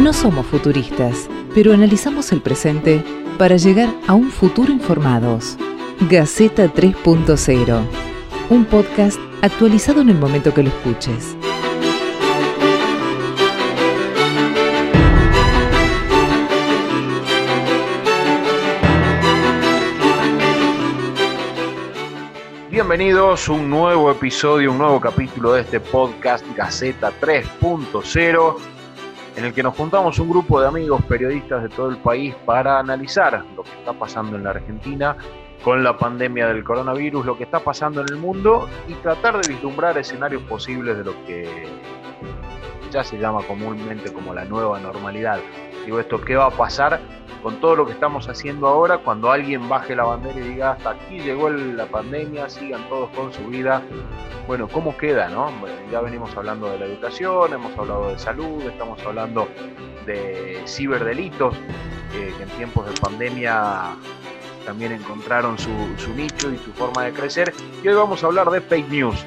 No somos futuristas, pero analizamos el presente para llegar a un futuro informados. Gaceta 3.0, un podcast actualizado en el momento que lo escuches. Bienvenidos a un nuevo episodio, un nuevo capítulo de este podcast Gaceta 3.0 en el que nos juntamos un grupo de amigos periodistas de todo el país para analizar lo que está pasando en la Argentina con la pandemia del coronavirus, lo que está pasando en el mundo y tratar de vislumbrar escenarios posibles de lo que ya se llama comúnmente como la nueva normalidad. Digo esto, ¿qué va a pasar con todo lo que estamos haciendo ahora cuando alguien baje la bandera y diga hasta aquí llegó la pandemia, sigan todos con su vida? Bueno, ¿cómo queda, no? Ya venimos hablando de la educación, hemos hablado de salud, estamos hablando de ciberdelitos, que en tiempos de pandemia también encontraron su, su nicho y su forma de crecer. Y hoy vamos a hablar de fake news.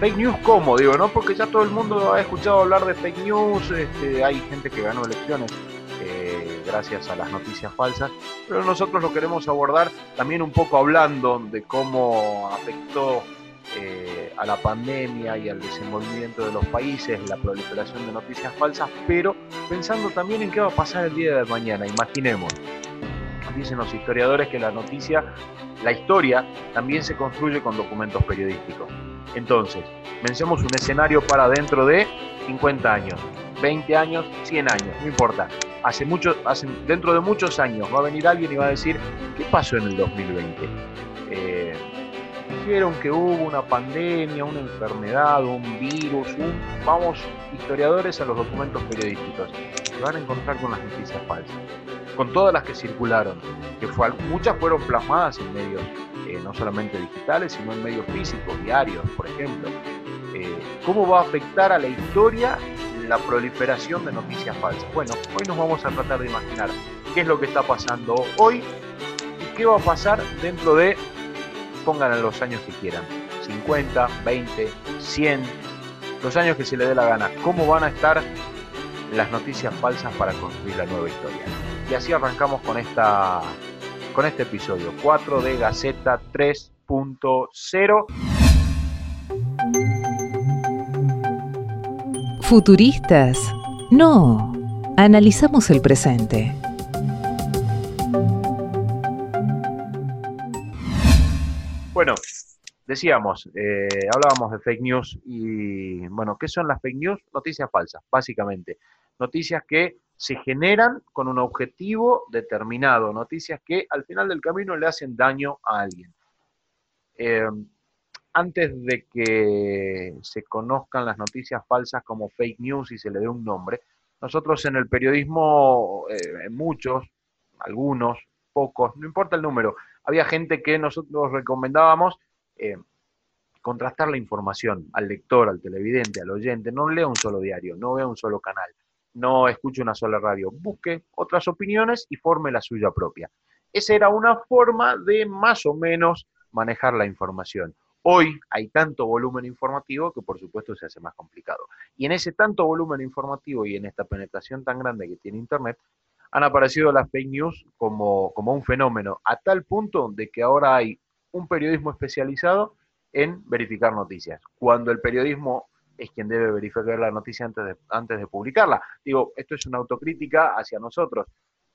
Fake news cómo, digo, ¿no? Porque ya todo el mundo ha escuchado hablar de fake news, este, hay gente que ganó elecciones eh, gracias a las noticias falsas, pero nosotros lo queremos abordar también un poco hablando de cómo afectó eh, a la pandemia y al desenvolvimiento de los países, la proliferación de noticias falsas, pero pensando también en qué va a pasar el día de mañana. Imaginemos, dicen los historiadores que la noticia, la historia, también se construye con documentos periodísticos. Entonces, pensemos un escenario para dentro de 50 años, 20 años, 100 años, no importa. Hace mucho, dentro de muchos años va a venir alguien y va a decir, ¿qué pasó en el 2020? Eh, dijeron que hubo una pandemia, una enfermedad, un virus, un... Vamos, historiadores, a los documentos periodísticos. Se van a encontrar con las noticias falsas, con todas las que circularon, que muchas fueron plasmadas en medios eh, no solamente digitales, sino en medios físicos, diarios, por ejemplo. Eh, ¿Cómo va a afectar a la historia la proliferación de noticias falsas? Bueno, hoy nos vamos a tratar de imaginar qué es lo que está pasando hoy y qué va a pasar dentro de, pongan los años que quieran, 50, 20, 100, los años que se le dé la gana, cómo van a estar las noticias falsas para construir la nueva historia. Y así arrancamos con esta con este episodio 4 de Gaceta 3.0. Futuristas. No, analizamos el presente. Bueno, decíamos, eh, hablábamos de fake news y, bueno, ¿qué son las fake news? Noticias falsas, básicamente. Noticias que se generan con un objetivo determinado, noticias que al final del camino le hacen daño a alguien. Eh, antes de que se conozcan las noticias falsas como fake news y se le dé un nombre, nosotros en el periodismo, eh, muchos, algunos, pocos, no importa el número, había gente que nosotros recomendábamos eh, contrastar la información al lector, al televidente, al oyente, no lea un solo diario, no vea un solo canal no escuche una sola radio, busque otras opiniones y forme la suya propia. Esa era una forma de más o menos manejar la información. Hoy hay tanto volumen informativo que por supuesto se hace más complicado. Y en ese tanto volumen informativo y en esta penetración tan grande que tiene Internet, han aparecido las fake news como, como un fenómeno, a tal punto de que ahora hay un periodismo especializado en verificar noticias. Cuando el periodismo es quien debe verificar la noticia antes de, antes de publicarla. Digo, esto es una autocrítica hacia nosotros.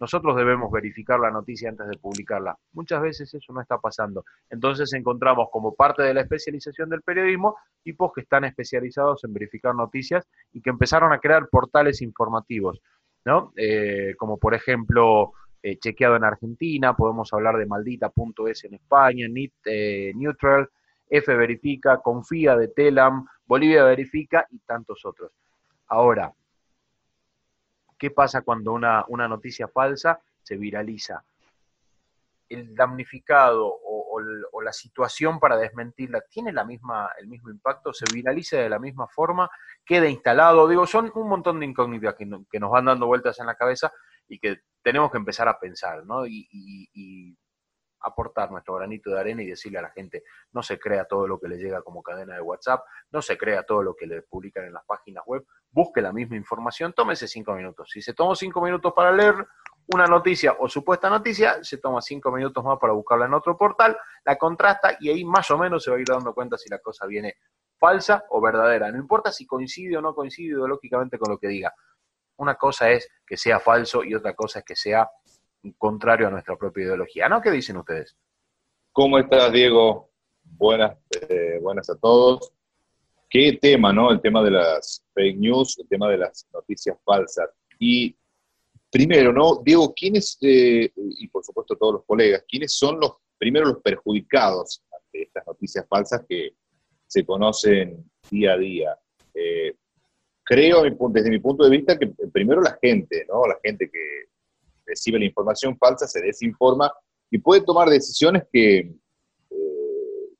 Nosotros debemos verificar la noticia antes de publicarla. Muchas veces eso no está pasando. Entonces encontramos como parte de la especialización del periodismo tipos que están especializados en verificar noticias y que empezaron a crear portales informativos, ¿no? Eh, como por ejemplo eh, Chequeado en Argentina, podemos hablar de Maldita.es en España, Nit, eh, Neutral, F Verifica, Confía de Telam, Bolivia Verifica y tantos otros. Ahora, ¿qué pasa cuando una, una noticia falsa se viraliza? El damnificado o, la situación para desmentirla tiene la misma, el mismo impacto, se viraliza de la misma forma, queda instalado. Digo, son un montón de incógnitas que, nos van dando vueltas en la cabeza y que tenemos que empezar a pensar, ¿no? Y, aportar nuestro granito de arena y decirle a la gente, no se crea todo lo que le llega como cadena de WhatsApp, no se crea todo lo que le publican en las páginas web, busque la misma información, tómese cinco minutos. Si se tomó cinco minutos para leer una noticia o supuesta noticia, se toma cinco minutos más para buscarla en otro portal, la contrasta y ahí más o menos se va a ir dando cuenta si la cosa viene falsa o verdadera. No importa si coincide o no coincide ideológicamente con lo que diga. Una cosa es que sea falso y otra cosa es que sea contrario a nuestra propia ideología. ¿No? ¿Qué dicen ustedes? ¿Cómo estás, Diego? Buenas, eh, buenas a todos. Qué tema, ¿no? El tema de las fake news, el tema de las noticias falsas. Y primero, ¿no? Diego, ¿quiénes, eh, y por supuesto todos los colegas, quiénes son los, primero los perjudicados ante estas noticias falsas que se conocen día a día? Eh, creo, desde mi punto de vista, que primero la gente, ¿no? La gente que recibe la información falsa, se desinforma y puede tomar decisiones que, eh,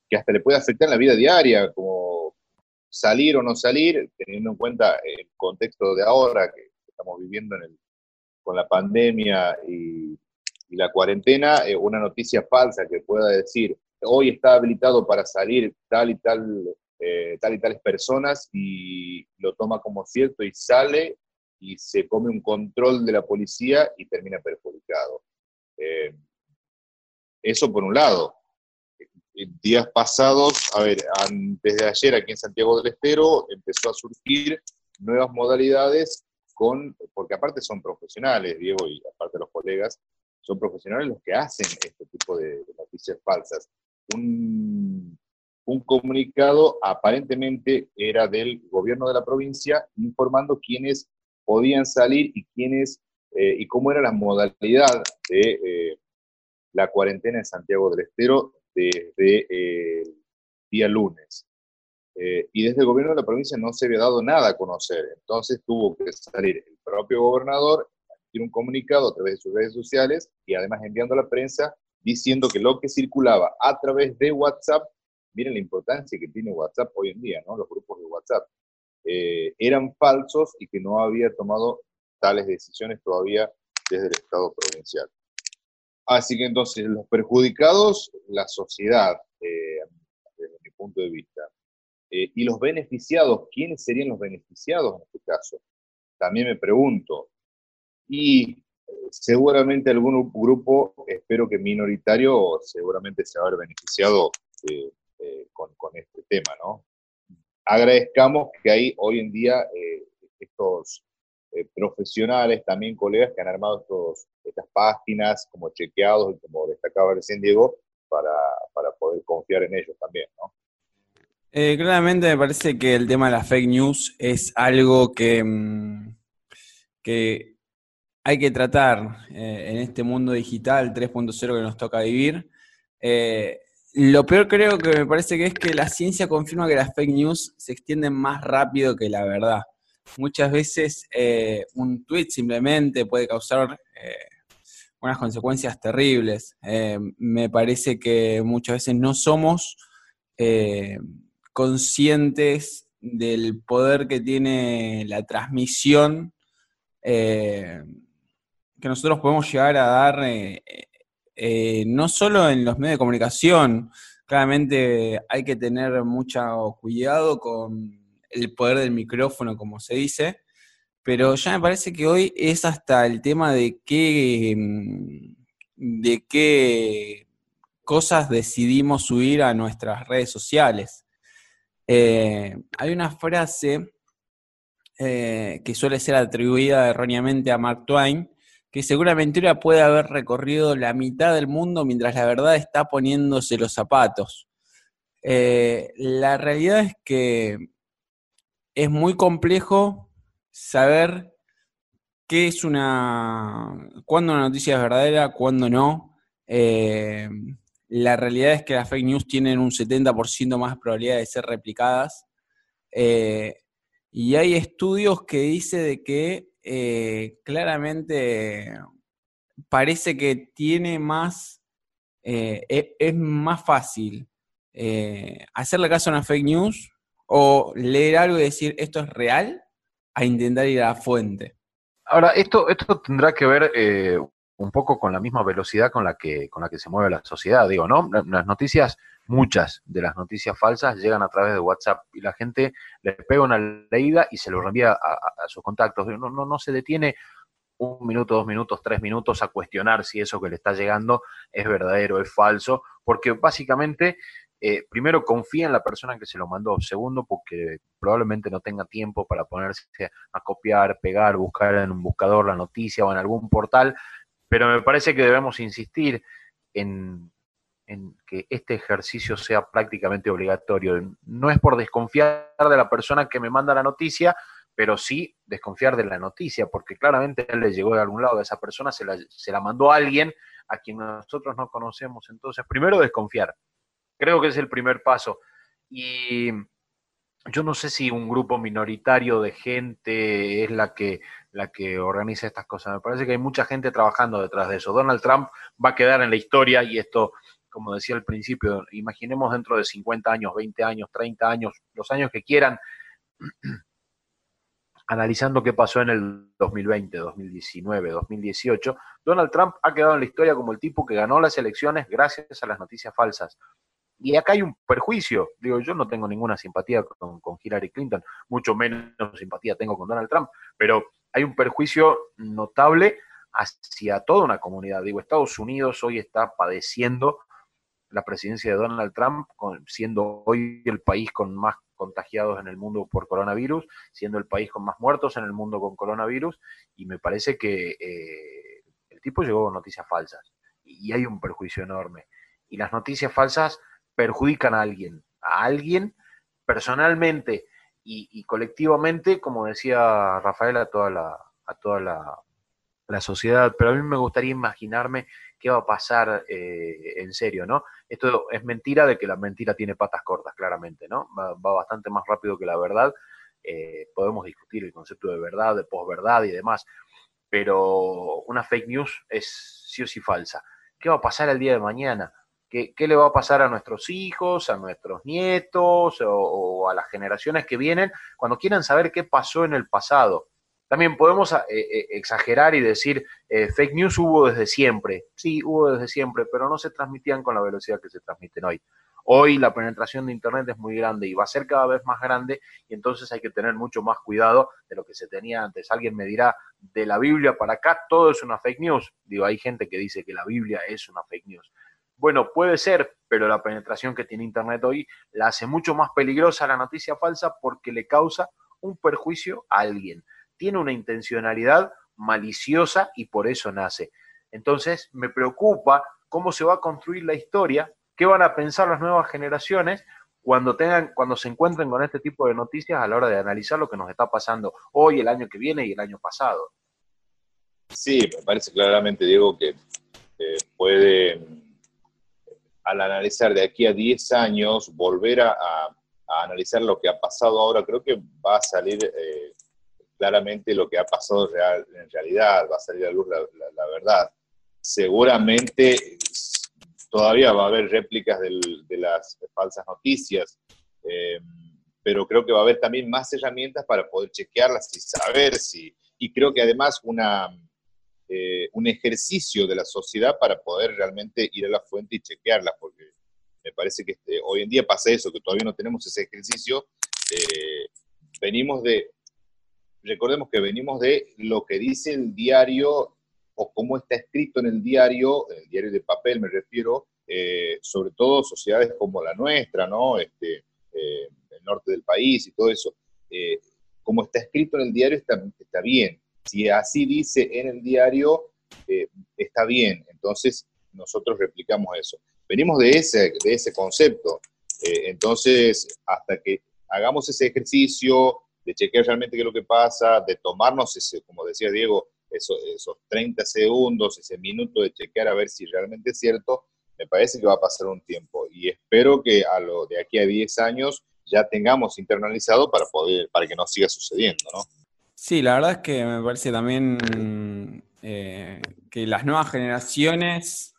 que hasta le puede afectar en la vida diaria, como salir o no salir, teniendo en cuenta el contexto de ahora que estamos viviendo con la pandemia y, la cuarentena, eh, una noticia falsa que pueda decir, hoy está habilitado para salir tal y tal, eh, tal y tales personas y lo toma como cierto y sale y se come un control de la policía y termina perjudicado. Eh, eso por un lado. Días pasados, a ver, antes de ayer aquí en Santiago del Estero empezó a surgir nuevas modalidades con, porque aparte son profesionales, Diego, y aparte los colegas, son profesionales los que hacen este tipo de, noticias falsas. Un, un comunicado aparentemente era del gobierno de la provincia informando quiénes podían salir y quiénes eh, y cómo era la modalidad de eh, la cuarentena en Santiago del Estero desde el eh, día lunes. y desde el gobierno de la provincia no se había dado nada a conocer. Entonces tuvo que salir el propio gobernador, emitir un comunicado a través de sus redes sociales y además enviando a la prensa diciendo que lo que circulaba a través de WhatsApp, miren la importancia que tiene WhatsApp hoy en día, ¿no? Los grupos de WhatsApp eh, eran falsos y que no había tomado tales decisiones todavía desde el Estado provincial. Así que entonces los perjudicados, la sociedad, eh, desde mi punto de vista, eh, y los beneficiados, ¿quiénes serían los beneficiados en este caso? También me pregunto. Y seguramente algún grupo, espero que minoritario, seguramente se va beneficiado con, con, este tema, ¿no? Agradezcamos que hay hoy en día eh, estos eh, profesionales, también colegas que han armado estos, estas páginas como chequeados y como destacaba recién Diego, para, poder confiar en ellos también, ¿no? Eh, claramente me parece que el tema de la fake news es algo que, mm, que hay que tratar en este mundo digital 3.0 que nos toca vivir. Lo peor creo que me parece que es que la ciencia confirma que las fake news se extienden más rápido que la verdad. Muchas veces eh, un tweet simplemente puede causar eh, unas consecuencias terribles. Eh, me parece que muchas veces no somos conscientes del poder que tiene la transmisión que nosotros podemos llegar a dar no solo en los medios de comunicación, claramente hay que tener mucho cuidado con el poder del micrófono, como se dice, pero ya me parece que hoy es hasta el tema de qué, mm, de qué cosas decidimos subir a nuestras redes sociales. Eh, hay una frase eh, que suele ser atribuida erróneamente a Mark Twain, que seguramente puede haber recorrido la mitad del mundo mientras la verdad está poniéndose los zapatos. Eh, la realidad es que es muy complejo saber qué es una. cuándo una noticia es verdadera, cuándo no. Eh, la realidad es que las fake news tienen un 70% más probabilidad de ser replicadas. Eh, y hay estudios que dicen de que eh, claramente parece que tiene más, eh, e, es, más fácil eh, hacerle caso a una fake news o leer algo y decir esto es real a intentar ir a la fuente. Ahora, esto, esto tendrá que ver un poco con la misma velocidad con la que, con la que se mueve la sociedad. Digo, ¿no? Las noticias, muchas de las noticias falsas llegan a través de WhatsApp y la gente le pega una leída y se lo reenvía a, sus contactos. No, no, no se detiene un minuto, dos minutos, tres minutos a cuestionar si eso que le está llegando es verdadero, es falso, porque básicamente eh, primero confía en la persona que se lo mandó, segundo porque probablemente no tenga tiempo para ponerse a copiar, pegar, buscar en un buscador la noticia o en algún portal, pero me parece que debemos insistir en, en que este ejercicio sea prácticamente obligatorio. No es por desconfiar de la persona que me manda la noticia, pero sí desconfiar de la noticia, porque claramente él le llegó de algún lado, de esa persona se la, se la mandó a alguien a quien nosotros no conocemos. Entonces, primero desconfiar. Creo que es el primer paso. Y yo no sé si un grupo minoritario de gente es la que, la que organiza estas cosas. Me parece que hay mucha gente trabajando detrás de eso. Donald Trump va a quedar en la historia y esto, como decía al principio, imaginemos dentro de 50 años, 20 años, 30 años, los años que quieran, analizando qué pasó en el 2020, 2019, 2018, Donald Trump ha quedado en la historia como el tipo que ganó las elecciones gracias a las noticias falsas. Y acá hay un perjuicio. Digo, yo no tengo ninguna simpatía con, Hillary Clinton, mucho menos simpatía tengo con Donald Trump, pero hay un perjuicio notable hacia toda una comunidad. Digo, Estados Unidos hoy está padeciendo la presidencia de Donald Trump, siendo hoy el país con más contagiados en el mundo por coronavirus, siendo el país con más muertos en el mundo con coronavirus, y me parece que eh, el tipo llegó con noticias falsas, y hay un perjuicio enorme. Y las noticias falsas perjudican a alguien, a alguien personalmente y, colectivamente, como decía Rafael, a toda la, a toda la, sociedad. Pero a mí me gustaría imaginarme qué va a pasar eh, en serio, ¿no? Esto es mentira de que la mentira tiene patas cortas, claramente, ¿no? Va, bastante más rápido que la verdad. Eh, podemos discutir el concepto de verdad, de posverdad y demás, pero una fake news es sí o sí falsa. ¿Qué va a pasar el día de mañana? ¿Qué, le va a pasar a nuestros hijos, a nuestros nietos o, a las generaciones que vienen cuando quieran saber qué pasó en el pasado? También podemos eh, eh, exagerar y decir, eh, fake news hubo desde siempre. Sí, hubo desde siempre, pero no se transmitían con la velocidad que se transmiten hoy. Hoy la penetración de Internet es muy grande y va a ser cada vez más grande y entonces hay que tener mucho más cuidado de lo que se tenía antes. Alguien me dirá, de la Biblia para acá todo es una fake news. Digo, hay gente que dice que la Biblia es una fake news. Bueno, puede ser, pero la penetración que tiene Internet hoy la hace mucho más peligrosa la noticia falsa porque le causa un perjuicio a alguien. Tiene una intencionalidad maliciosa y por eso nace. Entonces, me preocupa cómo se va a construir la historia, qué van a pensar las nuevas generaciones cuando tengan, cuando se encuentren con este tipo de noticias a la hora de analizar lo que nos está pasando hoy, el año que viene y el año pasado. Sí, me parece claramente, Diego, que eh, puede al analizar de aquí a 10 años, volver a, analizar lo que ha pasado ahora, creo que va a salir eh, claramente lo que ha pasado en realidad, va a salir a luz la, verdad. Seguramente todavía va a haber réplicas de las falsas noticias, eh, pero creo que va a haber también más herramientas para poder chequearlas y saber si, y creo que además eh, un ejercicio de la sociedad para poder realmente ir a la fuente y chequearla, porque me parece que este, hoy en día pasa eso, que todavía no tenemos ese ejercicio. Eh, venimos de, recordemos que venimos de lo que dice el diario o cómo está escrito en el diario, el diario de papel me refiero, eh, sobre todo sociedades como la nuestra, ¿no? Este, el norte del país y todo eso. como está escrito en el diario está, está bien, si así dice en el diario, eh, está bien. Entonces, nosotros replicamos eso. Venimos de ese, de ese concepto. Eh, entonces, hasta que hagamos ese ejercicio de chequear realmente qué es lo que pasa, de tomarnos ese, como decía Diego, esos, esos 30 segundos, ese minuto de chequear a ver si realmente es cierto, me parece que va a pasar un tiempo. Y espero que a lo de aquí a 10 años ya tengamos internalizado para poder, para que no siga sucediendo, ¿no? Sí, la verdad es que me parece también eh, que las nuevas generaciones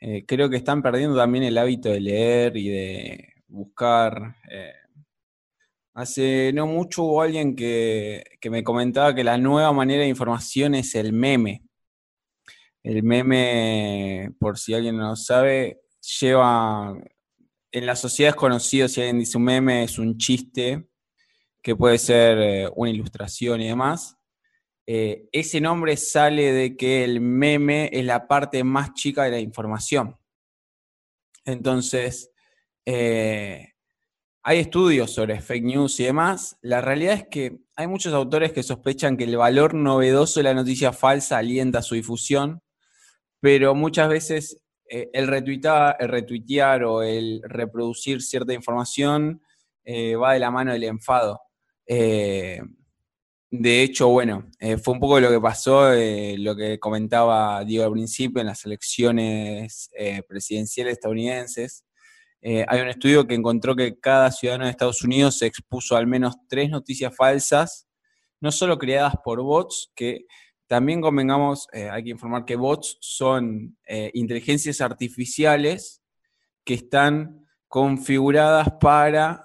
eh, creo que están perdiendo también el hábito de leer y de buscar. Eh, hace no mucho hubo alguien que, me comentaba que la nueva manera de información es el meme. El meme, por si alguien no lo sabe, lleva, en la sociedad es conocido, si alguien dice un meme, es un chiste, que puede ser eh, una ilustración y demás. Eh, ese nombre sale de que el meme es la parte más chica de la información. Entonces, eh, hay estudios sobre fake news y demás. La realidad es que hay muchos autores que sospechan que el valor novedoso de la noticia falsa alienta su difusión, pero muchas veces eh, el, retuitar, el retuitear o el reproducir cierta información eh, va de la mano del enfado. de hecho, bueno, fue un poco lo que pasó, lo que comentaba Diego al principio en las elecciones presidenciales estadounidenses, eh, hay un estudio que encontró que cada ciudadano de Estados Unidos se expuso al menos tres noticias falsas, no solo creadas por bots, que también convengamos, eh, hay que informar que bots son eh, inteligencias artificiales que están configuradas para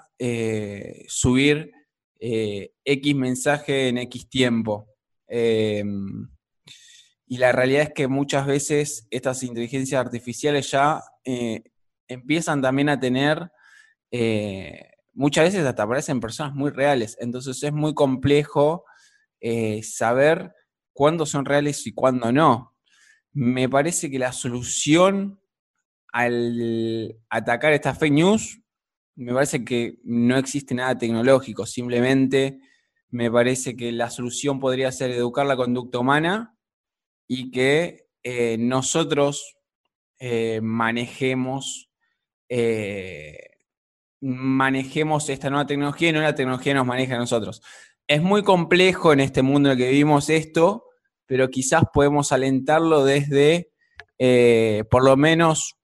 subir X mensaje en X tiempo. Em, y la realidad es que muchas veces estas inteligencias artificiales ya empiezan también a tener, eh, muchas veces hasta aparecen personas muy reales, entonces es muy complejo eh, saber cuándo son reales y cuándo no. Me parece que la solución al atacar estas fake news, me parece que no existe nada tecnológico, simplemente me parece que la solución podría ser educar la conducta humana y que eh, nosotros manejemos eh, manejemos esta nueva tecnología y no la tecnología nos maneja a nosotros. Es muy complejo en este mundo en el que vivimos esto, pero quizás podemos alentarlo desde, eh, por lo menos,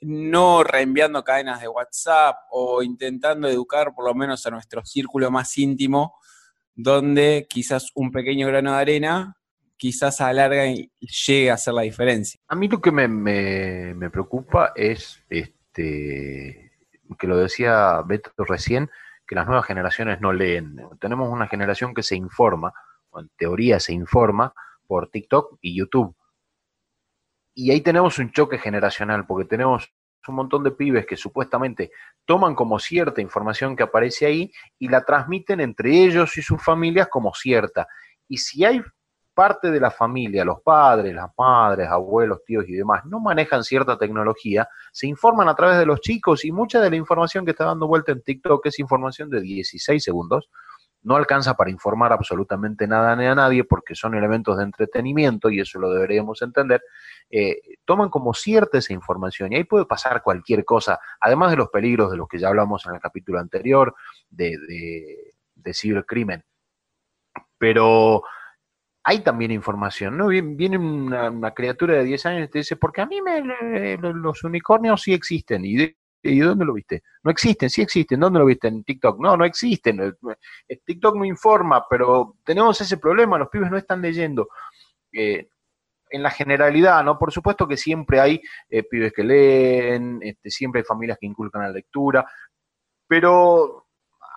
no reenviando cadenas de WhatsApp o intentando educar por lo menos a nuestro círculo más íntimo, donde quizás un pequeño grano de arena quizás a larga llegue a hacer la diferencia. A mí lo que me, preocupa es este, este, que lo decía Beto recién, que las nuevas generaciones no leen. Tenemos una generación que se informa, o en teoría se informa, por TikTok y YouTube. Y ahí tenemos un choque generacional, porque tenemos un montón de pibes que supuestamente toman como cierta información que aparece ahí y la transmiten entre ellos y sus familias como cierta. Y si hay parte de la familia, los padres, las madres, abuelos, tíos y demás, no manejan cierta tecnología, se informan a través de los chicos y mucha de la información que está dando vuelta en TikTok es información de 16 segundos, no alcanza para informar absolutamente nada ni a nadie porque son elementos de entretenimiento y eso lo deberíamos entender, eh, toman como cierta esa información y ahí puede pasar cualquier cosa, además de los peligros de los que ya hablamos en el capítulo anterior, de, de, de cibercrimen. Pero hay también información, ¿no? Viene una, criatura de 10 años y te dice, porque a mí me, los unicornios sí existen. ¿Y, ¿Y dónde lo viste? No existen, sí existen. ¿Dónde lo viste? En TikTok. No, no existen. TikTok no informa, pero tenemos ese problema, los pibes no están leyendo. Eh, en la generalidad, ¿no? Por supuesto que siempre hay eh, pibes que leen, este, siempre hay familias que inculcan la lectura, pero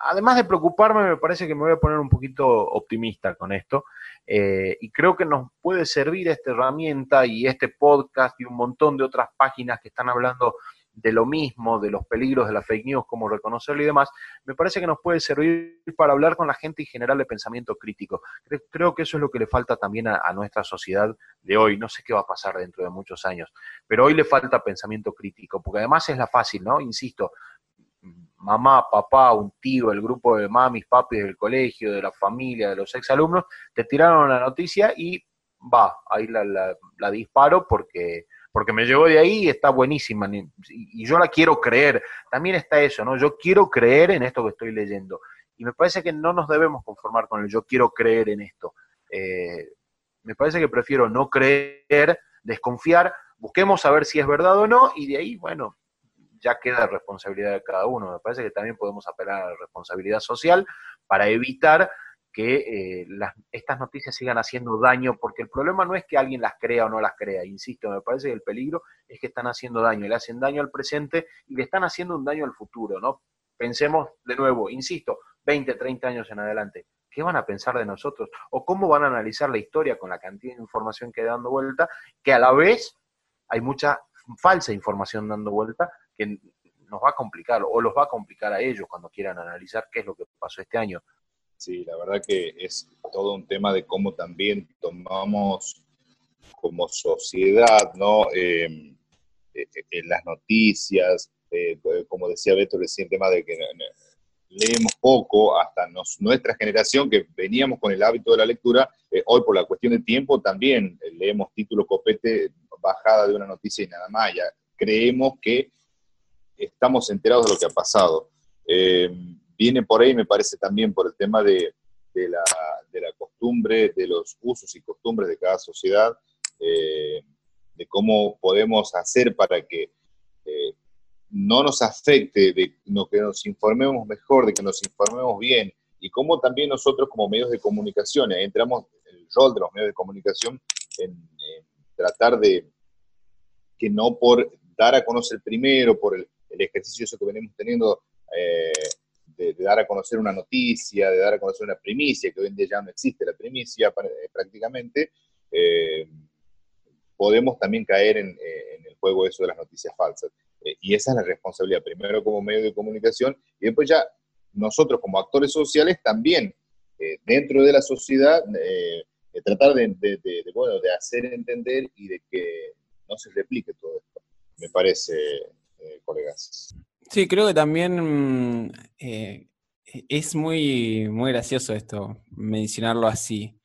además de preocuparme, me parece que me voy a poner un poquito optimista con esto. Eh, y creo que nos puede servir esta herramienta y este podcast y un montón de otras páginas que están hablando de lo mismo, de los peligros de la fake news, cómo reconocerlo y demás, me parece que nos puede servir para hablar con la gente y generar el pensamiento crítico. Creo, que eso es lo que le falta también a, nuestra sociedad de hoy. No sé qué va a pasar dentro de muchos años, pero hoy le falta pensamiento crítico, porque además es la fácil, ¿no? Insisto, mamá, papá, un tío, el grupo de mamis, papis del colegio, de la familia, de los exalumnos, te tiraron la noticia y va, ahí la, disparo porque, porque me llegó de ahí y está buenísima y, yo la quiero creer. También está eso, ¿no? Yo quiero creer en esto que estoy leyendo. Y me parece que no nos debemos conformar con el yo quiero creer en esto. Eh, me parece que prefiero no creer, desconfiar, busquemos saber si es verdad o no y de ahí, bueno, ya queda responsabilidad de cada uno. Me parece que también podemos apelar a la responsabilidad social para evitar que eh, estas noticias sigan haciendo daño, porque el problema no es que alguien las crea o no las crea, insisto, me parece que el peligro es que están haciendo daño, le hacen daño al presente y le están haciendo un daño al futuro, ¿no? Pensemos de nuevo, insisto, 20, 30 años en adelante, ¿Qué van a pensar de nosotros? ¿O cómo van a analizar la historia con la cantidad de información que dando vuelta? Que a la vez hay mucha falsa información dando vuelta que nos va a complicar o los va a complicar a ellos cuando quieran analizar qué es lo que pasó este año. Sí, la verdad que es todo un tema de cómo también tomamos como sociedad, ¿no? Eh, eh, las noticias, eh, como decía Beto recién, tema de que leemos poco, hasta nuestra generación que veníamos con el hábito de la lectura, hoy por la cuestión de tiempo también leemos título copete, bajada de una noticia y nada más, ya creemos que estamos enterados de lo que ha pasado. viene por ahí, me parece también por el tema de, la, de la costumbre, de los usos y costumbres de cada sociedad, eh, de cómo podemos hacer para que eh, no nos afecte, de que nos informemos mejor, de que nos informemos bien, y cómo también nosotros como medios de comunicación, entramos el rol de los medios de comunicación en, tratar de que no por dar a conocer primero, por el, ejercicio eso que venimos teniendo, eh, de, dar a conocer una noticia, de dar a conocer una primicia, que hoy en día ya no existe la primicia prácticamente, eh, podemos también caer en, eh, el juego eso de las noticias falsas. Eh, y esa es la responsabilidad, primero como medio de comunicación y después ya nosotros como actores sociales también eh, dentro de la sociedad tratar de, bueno, de hacer entender y de que no se replique todo esto, me parece, colegas. Sí, creo que también es muy, muy gracioso esto, mencionarlo así.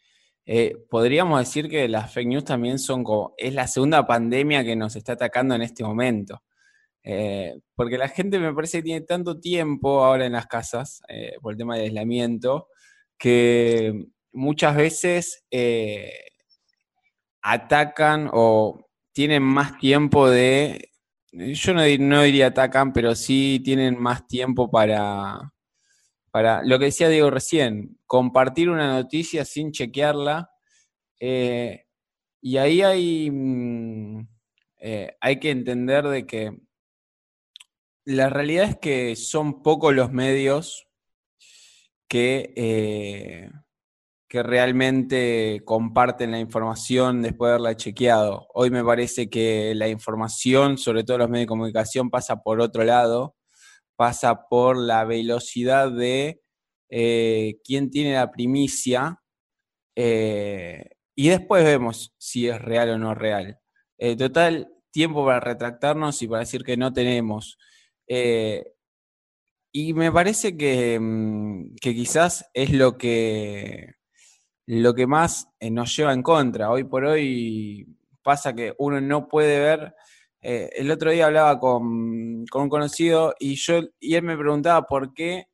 Eh, podríamos decir que las fake news también son como, es la segunda pandemia que nos está atacando en este momento. Eh, porque la gente me parece que tiene tanto tiempo ahora en las casas, eh, por el tema del aislamiento, que muchas veces atacan o tienen más tiempo de, yo no, no diría atacan, pero sí tienen más tiempo para, para lo que decía Diego recién, compartir una noticia sin chequearla. Eh, y ahí hay, mm, eh, hay que entender de que la realidad es que son pocos los medios que, eh, que realmente comparten la información después de haberla chequeado. Hoy me parece que la información, sobre todo los medios de comunicación, pasa por otro lado pasa por la velocidad de eh, quién tiene la primicia eh, y después vemos si es real o no real. Eh, total, tiempo para retractarnos y para decir que no tenemos. y me parece que, mm, que, quizás es lo que, lo que más nos lleva en contra. Hoy por hoy pasa que uno no puede ver eh, el otro día hablaba con, un conocido y, yo, y él me preguntaba por qué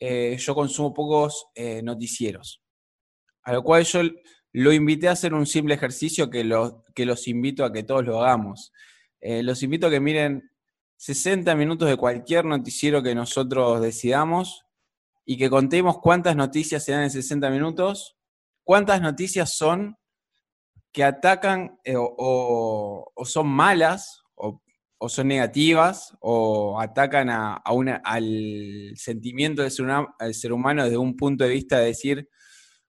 eh, yo consumo pocos eh, noticieros. A lo cual yo lo invité a hacer un simple ejercicio que, que los invito a que todos lo hagamos. los invito a que miren 60 minutos de cualquier noticiero que nosotros decidamos y que contemos cuántas noticias se dan en 60 minutos, cuántas noticias son que atacan eh, o, son malas o, son negativas o atacan a, al sentimiento del ser, humano desde un punto de vista de decir,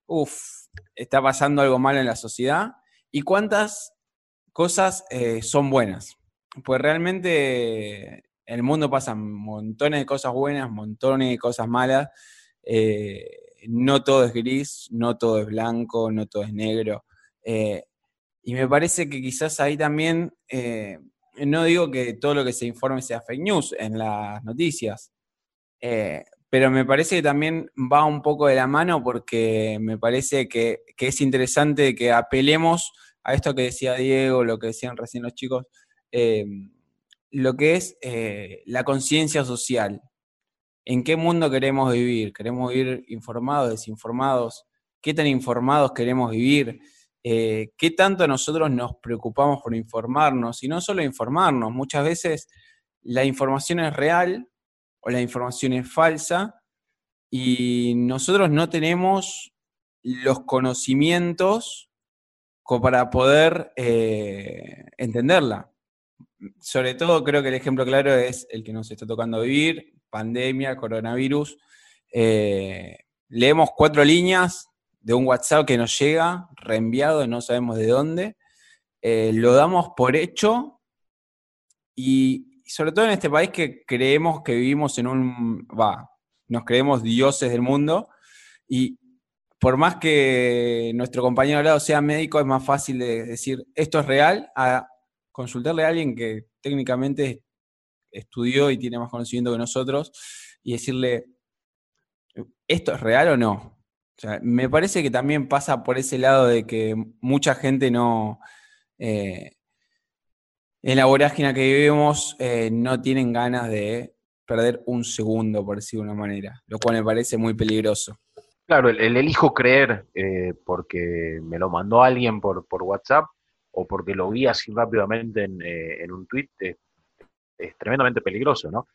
uff, está pasando algo malo en la sociedad y cuántas cosas eh, son buenas. Pues realmente en el mundo pasan montones de cosas buenas, montones de cosas malas. Eh, no todo es gris, no todo es blanco, no todo es negro. Y me parece que quizás ahí también, eh, no digo que todo lo que se informe sea fake news en las noticias, eh, pero me parece que también va un poco de la mano porque me parece que, es interesante que apelemos a esto que decía Diego, lo que decían recién los chicos, eh, lo que es la conciencia social. ¿En qué mundo queremos vivir? ¿Queremos vivir informados, desinformados? ¿Qué tan informados queremos vivir? Eh, qué tanto nosotros nos preocupamos por informarnos, y no solo informarnos, muchas veces la información es real o la información es falsa y nosotros no tenemos los conocimientos para poder eh, entenderla. Sobre todo creo que el ejemplo claro es el que nos está tocando vivir, pandemia, coronavirus. Eh, leemos cuatro líneas de un WhatsApp que nos llega, reenviado, no sabemos de dónde, eh, lo damos por hecho y sobre todo en este país que creemos que vivimos en un, va, nos creemos dioses del mundo y por más que nuestro compañero al lado sea médico, es más fácil de decir esto es real a consultarle a alguien que técnicamente estudió y tiene más conocimiento que nosotros y decirle, ¿esto es real o no? me parece que también pasa por ese lado de que mucha gente no, eh, en la vorágine que vivimos, eh, no tienen ganas de perder un segundo, por decirlo de una manera, lo cual me parece muy peligroso. Claro, el, elijo creer eh, porque me lo mandó alguien por, por WhatsApp o porque lo vi así rápidamente en, un tweet tremendamente peligroso, ¿no?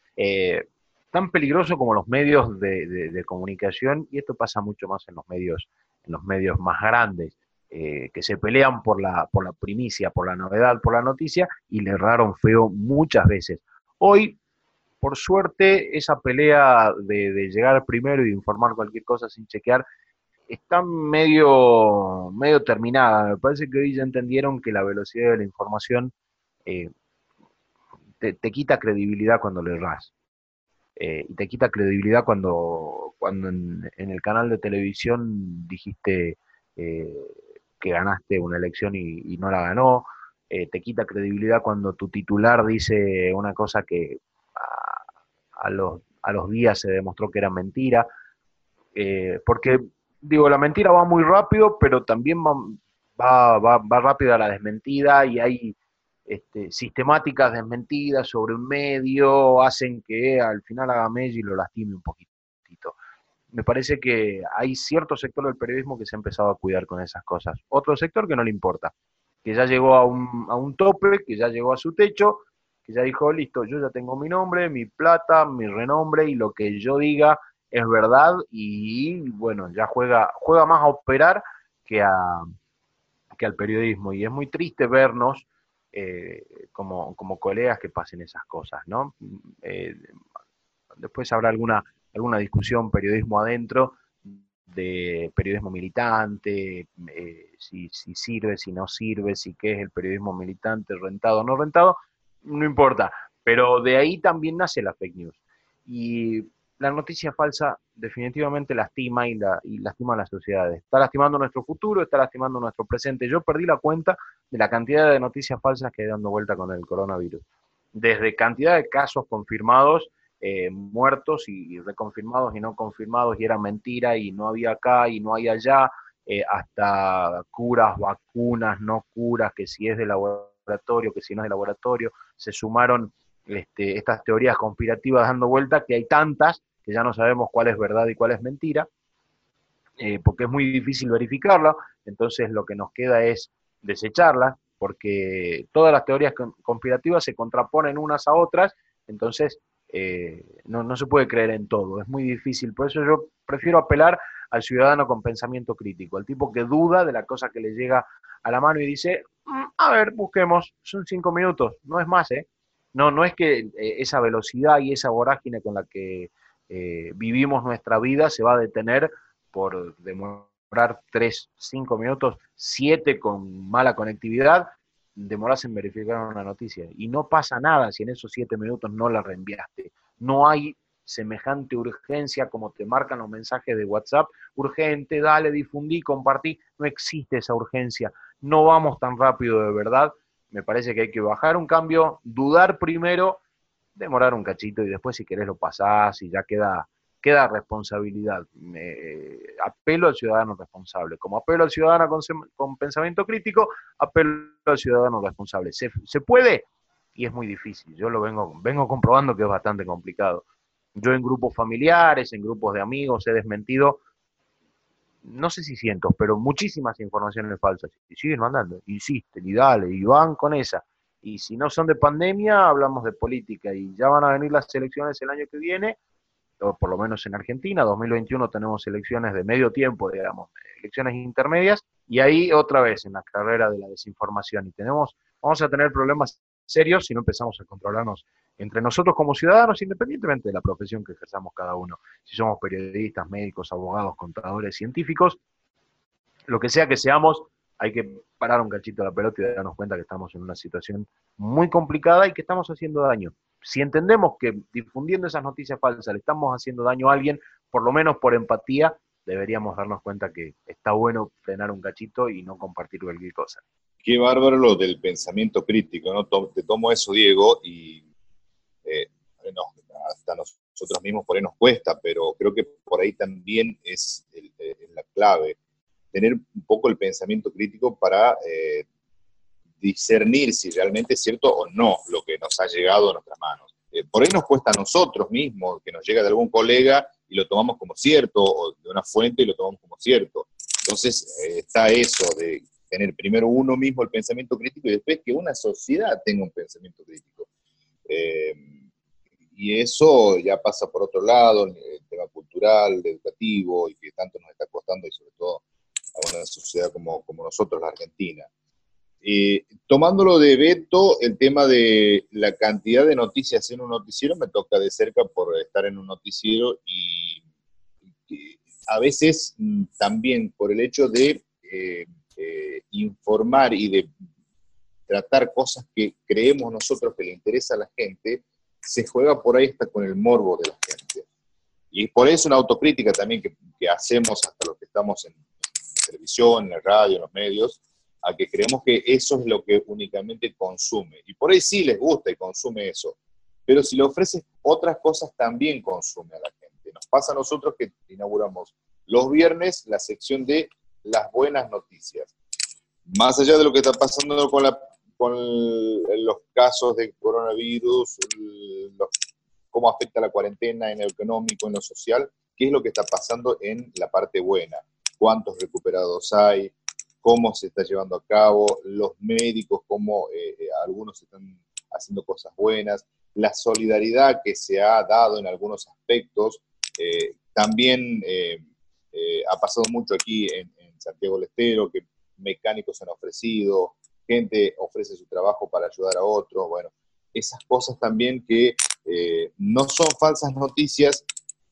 tan peligroso como los medios de, comunicación, y esto pasa mucho más en los medios, en los medios más grandes, eh, que se pelean por la, por la primicia, por la novedad, por la noticia, y le erraron feo muchas veces. Hoy, por suerte, esa pelea de, llegar primero y informar cualquier cosa sin chequear, está medio, medio terminada. Me parece que hoy ya entendieron que la velocidad de la información eh, te, te, quita credibilidad cuando le erras. Eh, y te quita credibilidad cuando, cuando en, el canal de televisión dijiste eh, que ganaste una elección y, no la ganó, eh, te quita credibilidad cuando tu titular dice una cosa que a, los, a los días se demostró que era mentira, porque digo, la mentira va muy rápido, pero también va, va, va, va la desmentida y hay este, sistemáticas desmentidas sobre un medio hacen que al final haga y lo lastime un poquitito. Me parece que hay cierto sector del periodismo que se ha empezado a cuidar con esas cosas. Otro sector que no le importa, que ya llegó a un, a un tope, que ya llegó a su techo, que ya dijo, listo, yo ya tengo mi nombre, mi plata, mi renombre y lo que yo diga es verdad y bueno, ya juega, juega más a operar que, a, que al periodismo. Y es muy triste vernos eh, como, como, colegas que pasen esas cosas, ¿no? Eh, después habrá alguna, alguna discusión periodismo adentro de periodismo militante, eh, si, si, sirve, si no sirve, si qué es el periodismo militante, rentado o no rentado, no importa. Pero de ahí también nace la fake news. Y la noticia falsa definitivamente lastima y, la, y lastima a las sociedades. Está lastimando nuestro futuro, está lastimando nuestro presente. Yo perdí la cuenta de la cantidad de noticias falsas que hay dando vuelta con el coronavirus. Desde cantidad de casos confirmados, eh, muertos y, reconfirmados y no confirmados, y era mentira, y no había acá y no hay allá, eh, hasta curas, vacunas, no curas, que si es de laboratorio, que si no es de laboratorio, se sumaron este, estas teorías conspirativas dando vuelta, que hay tantas que ya no sabemos cuál es verdad y cuál es mentira, eh, porque es muy difícil verificarla, entonces lo que nos queda es desecharla, porque todas las teorías conspirativas se contraponen unas a otras, entonces eh, no, no, se puede creer en todo, es muy difícil, por eso yo prefiero apelar al ciudadano con pensamiento crítico, al tipo que duda de la cosa que le llega a la mano y dice, mm, a ver, busquemos, son cinco minutos, no es más, ¿eh? No, no es que eh, esa velocidad y esa vorágine con la que eh, vivimos nuestra vida se va a detener por demorar 3, 5 minutos, 7 con mala conectividad, demoras en verificar una noticia. Y no pasa nada si en esos 7 minutos no la reenviaste. No hay semejante urgencia como te marcan los mensajes de WhatsApp. Urgente, dale, difundí, compartí. No existe esa urgencia. No vamos tan rápido de verdad me parece que hay que bajar un cambio, dudar primero, demorar un cachito y después si querés lo pasás y ya queda, queda responsabilidad. apelo al ciudadano responsable. Como apelo al ciudadano con, pensamiento crítico, apelo al ciudadano responsable. ¿Se, ¿Se, puede? Y es muy difícil. Yo lo vengo, vengo comprobando que es bastante complicado. Yo en grupos familiares, en grupos de amigos, he desmentido no sé si cientos, pero muchísimas informaciones falsas. Y siguen mandando, insisten y dale, y van con esa. Y si no son de pandemia, hablamos de política. Y ya van a venir las elecciones el año que viene, o por lo menos en Argentina, 2021 tenemos elecciones de medio tiempo, digamos, elecciones intermedias, y ahí otra vez en la carrera de la desinformación. Y tenemos, vamos a tener problemas serios si no empezamos a controlarnos entre nosotros como ciudadanos, independientemente de la profesión que ejerzamos cada uno, si somos periodistas, médicos, abogados, contadores, científicos, lo que sea que seamos, hay que parar un cachito la pelota y darnos cuenta que estamos en una situación muy complicada y que estamos haciendo daño. Si entendemos que difundiendo esas noticias falsas le estamos haciendo daño a alguien, por lo menos por empatía, deberíamos darnos cuenta que está bueno frenar un cachito y no compartir cualquier cosa. Qué bárbaro lo del pensamiento crítico, ¿no? Te tomo eso, Diego, y eh, hasta nosotros mismos por ahí nos cuesta, pero creo que por ahí también es eh, la clave, tener un poco el pensamiento crítico para eh, discernir si realmente es cierto o no lo que nos ha llegado a nuestras manos. por ahí nos cuesta a nosotros mismos, que nos llega de algún colega y lo tomamos como cierto, o de una fuente y lo tomamos como cierto. Entonces está eso de tener primero uno mismo el pensamiento crítico y después que una sociedad tenga un pensamiento crítico. Eh, y eso ya pasa por otro lado, el tema cultural, educativo, y que tanto nos está costando, y sobre todo a una sociedad como nosotros, la Argentina. Eh, tomándolo de veto, el tema de la cantidad de noticias en un noticiero me toca de cerca por estar en un noticiero y, a veces mm, también por el hecho de eh, eh, informar y de tratar cosas que creemos nosotros que le interesa a la gente, se juega por ahí hasta con el morbo de la gente. Y por eso una autocrítica también que, hacemos hasta los que estamos en, televisión, en la radio, en los medios, a que creemos que eso es lo que únicamente consume. Y por ahí sí les gusta y consume eso. Pero si le ofreces otras cosas, también consume a la gente. Nos pasa a nosotros que inauguramos los viernes la sección de las buenas noticias. Más allá de lo que está pasando con, la, con los casos de coronavirus, cómo afecta la cuarentena en lo económico, en lo social, qué es lo que está pasando en la parte buena, cuántos recuperados hay, cómo se está llevando a cabo, los médicos, cómo eh, eh, algunos están haciendo cosas buenas, la solidaridad que se ha dado en algunos aspectos. Eh, también ha pasado mucho aquí en, Santiago del Estero, que mecánicos han ofrecido, gente ofrece su trabajo para ayudar a otros, bueno, esas cosas también que no son falsas noticias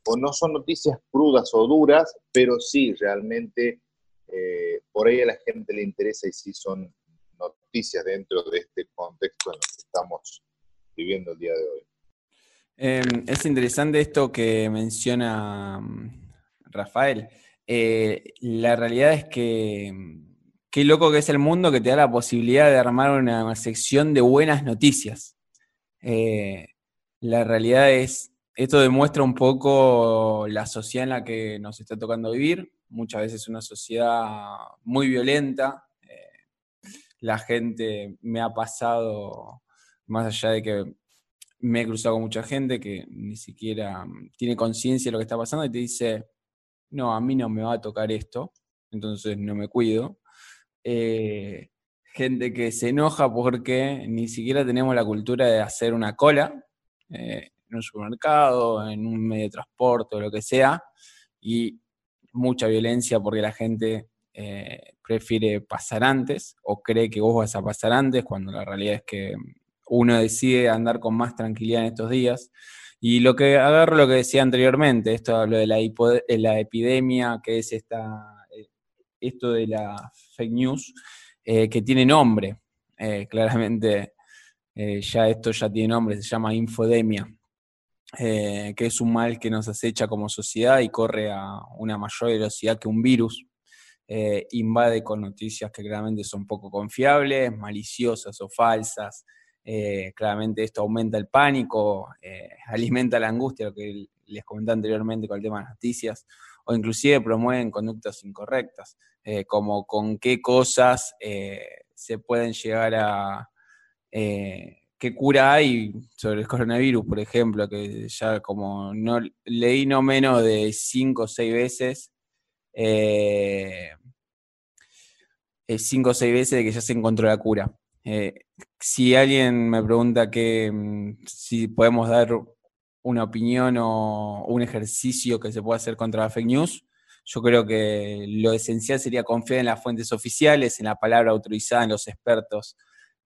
o no son noticias crudas o duras, pero sí realmente eh, por ahí a la gente le interesa y sí son noticias dentro de este contexto en el que estamos viviendo el día de hoy. Em, es interesante esto que menciona mm, Rafael. Eh, la realidad es que mm, qué loco que es el mundo que te da la posibilidad de armar una sección de buenas noticias. Eh, la realidad es, esto demuestra un poco la sociedad en la que nos está tocando vivir. Muchas veces una sociedad muy violenta. Eh, la gente me ha pasado, más allá de que me he cruzado con mucha gente que ni siquiera mm, tiene conciencia de lo que está pasando y te dice, no, a mí no me va a tocar esto, entonces no me cuido. Eh, gente que se enoja porque ni siquiera tenemos la cultura de hacer una cola eh, en un supermercado, en un medio de transporte o lo que sea, y mucha violencia porque la gente eh, prefiere pasar antes o cree que vos vas a pasar antes, cuando la realidad es que uno decide andar con más tranquilidad en estos días. Y lo que agarro lo que decía anteriormente, esto hablo de la, epidemia, que es esta, eh, esto de la fake news, eh, que tiene nombre. Claramente ya esto ya tiene nombre, se llama infodemia, que es un mal que nos acecha como sociedad y corre a una mayor velocidad que un virus. invade con noticias que claramente son poco confiables, maliciosas o falsas, eh, claramente esto aumenta el pánico, eh, alimenta la angustia, lo que les comenté anteriormente con el tema de las noticias, o inclusive promueven conductas incorrectas, eh, como con qué cosas se pueden llegar a... ¿Qué cura hay sobre el coronavirus, por ejemplo? Que ya como no leí no menos de cinco o seis veces cinco o seis veces de que ya se encontró la cura. Eh, si alguien me pregunta que mm, si podemos dar una opinión o un ejercicio que se pueda hacer contra la fake news, yo creo que lo esencial sería confiar en las fuentes oficiales, en la palabra autorizada, en los expertos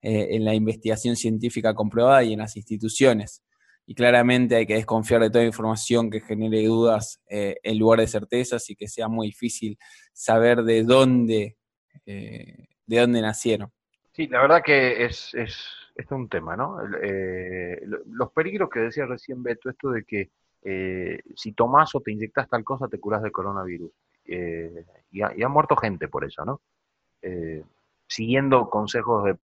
eh, en la investigación científica comprobada y en las instituciones. Y claramente hay que desconfiar de toda información que genere dudas eh, en lugar de certezas y que sea muy difícil saber de dónde, de dónde nacieron. Sí, la verdad que es, es, es un tema, ¿no? los peligros que decía recién Beto, esto de que si tomás o te inyectas tal cosa te curas del coronavirus. y, ha, muerto gente por eso, ¿no? siguiendo consejos de,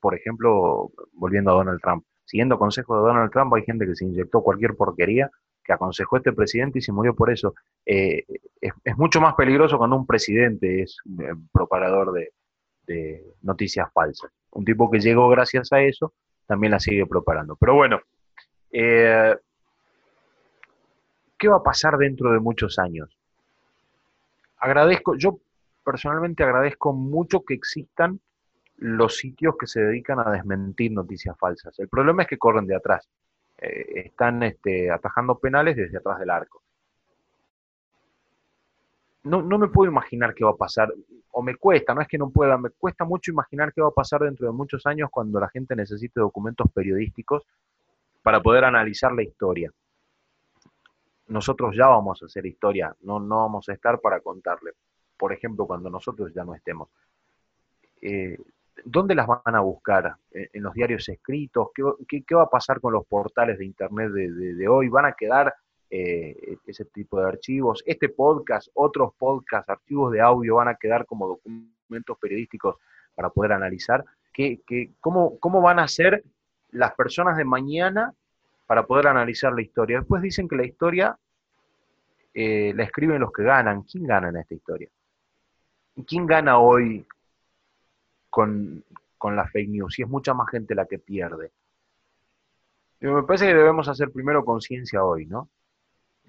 por ejemplo, volviendo a Donald Trump, siguiendo consejos de Donald Trump, hay gente que se inyectó cualquier porquería que aconsejó este presidente y se murió por eso. Eh, es, mucho más peligroso cuando un presidente es eh, propagador de, noticias falsas. Un tipo que llegó gracias a eso, también la sigue propagando. Pero bueno, eh, ¿qué va a pasar dentro de muchos años? Agradezco, yo personalmente agradezco mucho que existan los sitios que se dedican a desmentir noticias falsas. El problema es que corren de atrás. Eh, están este, atajando penales desde atrás del arco. No, no, me puedo imaginar qué va a pasar, o me cuesta, no es que no pueda, me cuesta mucho imaginar qué va a pasar dentro de muchos años cuando la gente necesite documentos periodísticos para poder analizar la historia. Nosotros ya vamos a hacer historia, no, no vamos a estar para contarle por ejemplo, cuando nosotros ya no estemos. Eh, ¿Dónde las van a buscar? ¿En, los diarios escritos? ¿Qué, va a pasar con los portales de Internet de, hoy? ¿Van a quedar eh, ese tipo de archivos? ¿Este podcast, otros podcasts, archivos de audio van a quedar como documentos periodísticos para poder analizar? ¿Qué, cómo, ¿Cómo van a ser las personas de mañana para poder analizar la historia? Después dicen que la historia eh, la escriben los que ganan. ¿Quién gana en esta historia? ¿quién gana hoy con, la fake news? Si es mucha más gente la que pierde. me parece que debemos hacer primero conciencia hoy, ¿no?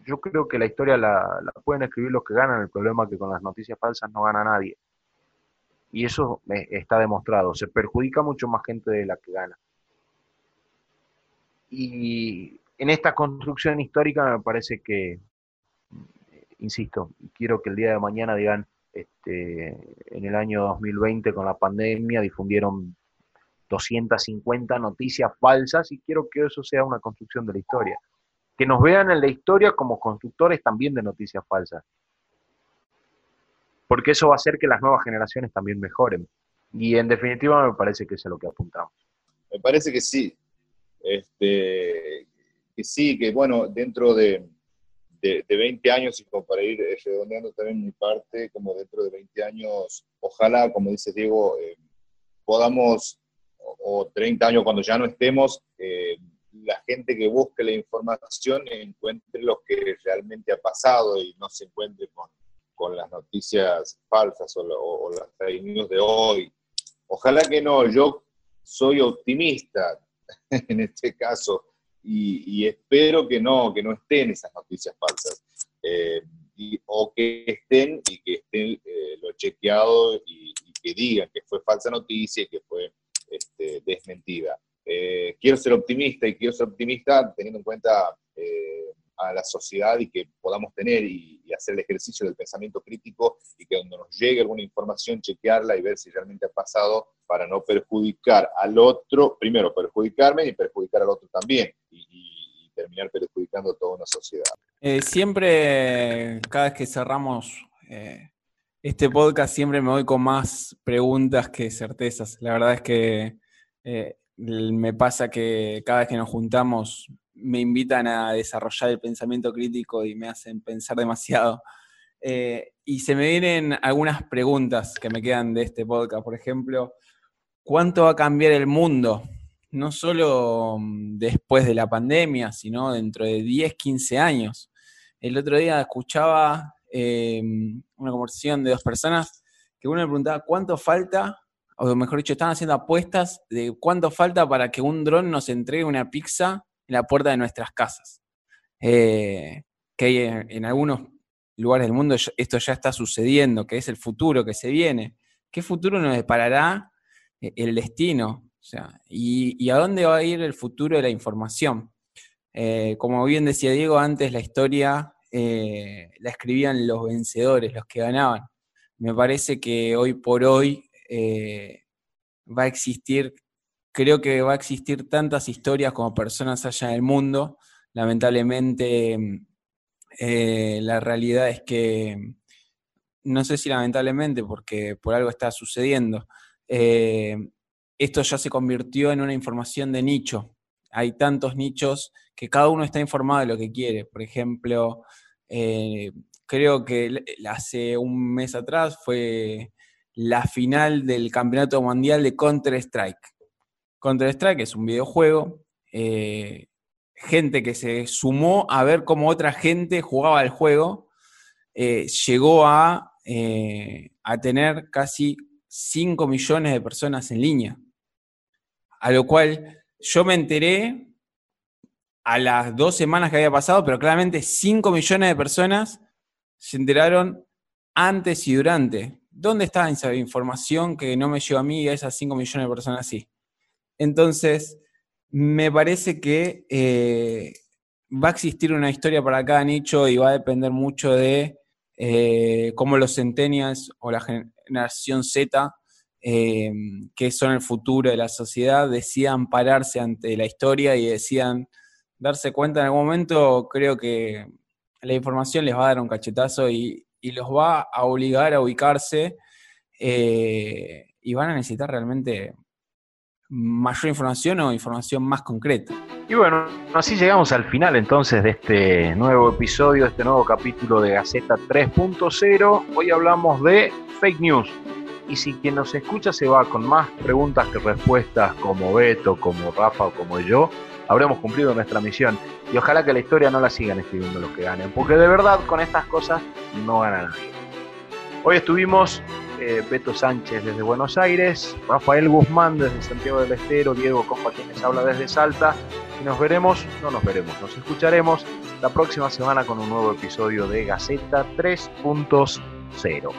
Yo creo que la historia la, pueden escribir los que ganan, el problema es que con las noticias falsas no gana nadie. Y eso está demostrado, se perjudica mucho más gente de la que gana. Y en esta construcción histórica me parece que, insisto, quiero que el día de mañana digan, este, en el año 2020 con la pandemia difundieron 250 noticias falsas y quiero que eso sea una construcción de la historia. Que nos vean en la historia como constructores también de noticias falsas. Porque eso va a hacer que las nuevas generaciones también mejoren. Y en definitiva me parece que eso es lo que apuntamos. Me parece que sí. Este, que sí, que bueno, dentro de, de, 20 años y como para ir eh, redondeando también mi parte, como dentro de 20 años, ojalá, como dice Diego, eh, podamos, o, 30 años cuando ya no estemos, eh, la gente que busque la información encuentre lo que realmente ha pasado y no se encuentre con, con las noticias falsas o, o, las fake news de hoy. Ojalá que no, yo soy optimista en este caso y, espero que no, que no estén esas noticias falsas. Eh, o que estén y que estén eh, lo chequeado y, que digan que fue falsa noticia y que fue este, desmentida. Eh, quiero ser optimista y quiero ser optimista teniendo en cuenta a la sociedad y que podamos tener y, hacer el ejercicio del pensamiento crítico y que cuando nos llegue alguna información, chequearla y ver si realmente ha pasado para no perjudicar al otro, primero perjudicarme y perjudicar al otro también y, terminar perjudicando a toda una sociedad. Eh, siempre, cada vez que cerramos eh, este podcast, siempre me voy con más preguntas que certezas. La verdad es que eh, me pasa que cada vez que nos juntamos me invitan a desarrollar el pensamiento crítico y me hacen pensar demasiado. Eh, y se me vienen algunas preguntas que me quedan de este podcast. Por ejemplo, ¿cuánto va a cambiar el mundo? No solo mm, después de la pandemia, sino dentro de 10, 15 años. El otro día escuchaba em, una conversación de dos personas que uno me preguntaba cuánto falta, o mejor dicho, están haciendo apuestas de cuánto falta para que un dron nos entregue una pizza la puerta de nuestras casas. Eh, que en, algunos lugares del mundo esto ya está sucediendo, que es el futuro que se viene. ¿Qué futuro nos deparará eh, el destino? O sea, y, a dónde va a ir el futuro de la información? Eh, como bien decía Diego, antes la historia la escribían los vencedores, los que ganaban. Me parece que hoy por hoy va a existir creo que va a existir tantas historias como personas allá en el mundo. Lamentablemente, eh, la realidad es que, no sé si lamentablemente, porque por algo está sucediendo, eh, esto ya se convirtió en una información de nicho. Hay tantos nichos que cada uno está informado de lo que quiere. Por ejemplo, eh, creo que hace un mes atrás fue la final del Campeonato Mundial de Counter-Strike. Counter-Strike es un videojuego, eh, gente que se sumó a ver cómo otra gente jugaba el juego, eh, llegó a, a tener casi 5 millones de personas en línea. A lo cual yo me enteré a las dos semanas que había pasado, pero claramente 5 millones de personas se enteraron antes y durante. ¿Dónde está esa información que no me llegó a mí y a esas 5 millones de personas sí? Entonces, me parece que eh, va a existir una historia para cada nicho y va a depender mucho de eh, cómo los centennials o la generación Z eh, que son el futuro de la sociedad, decían pararse ante la historia y decían darse cuenta en algún momento, creo que la información les va a dar un cachetazo y, los va a obligar a ubicarse y van a necesitar realmente mayor información o información más concreta. Y bueno, así llegamos al final entonces de este nuevo episodio, este nuevo capítulo de Gaceta 3.0. Hoy hablamos de fake news y si quien nos escucha se va con más preguntas que respuestas como Beto, como Rafa o como yo, habremos cumplido nuestra misión. Y ojalá que la historia no la sigan escribiendo los que ganen, porque de verdad con estas cosas no gana nadie. Hoy estuvimos eh, Beto Sánchez desde Buenos Aires, Rafael Guzmán desde Santiago del Estero, Diego Copa quienes habla desde Salta. Y nos veremos, no nos veremos, nos escucharemos la próxima semana con un nuevo episodio de Gaceta 3.0.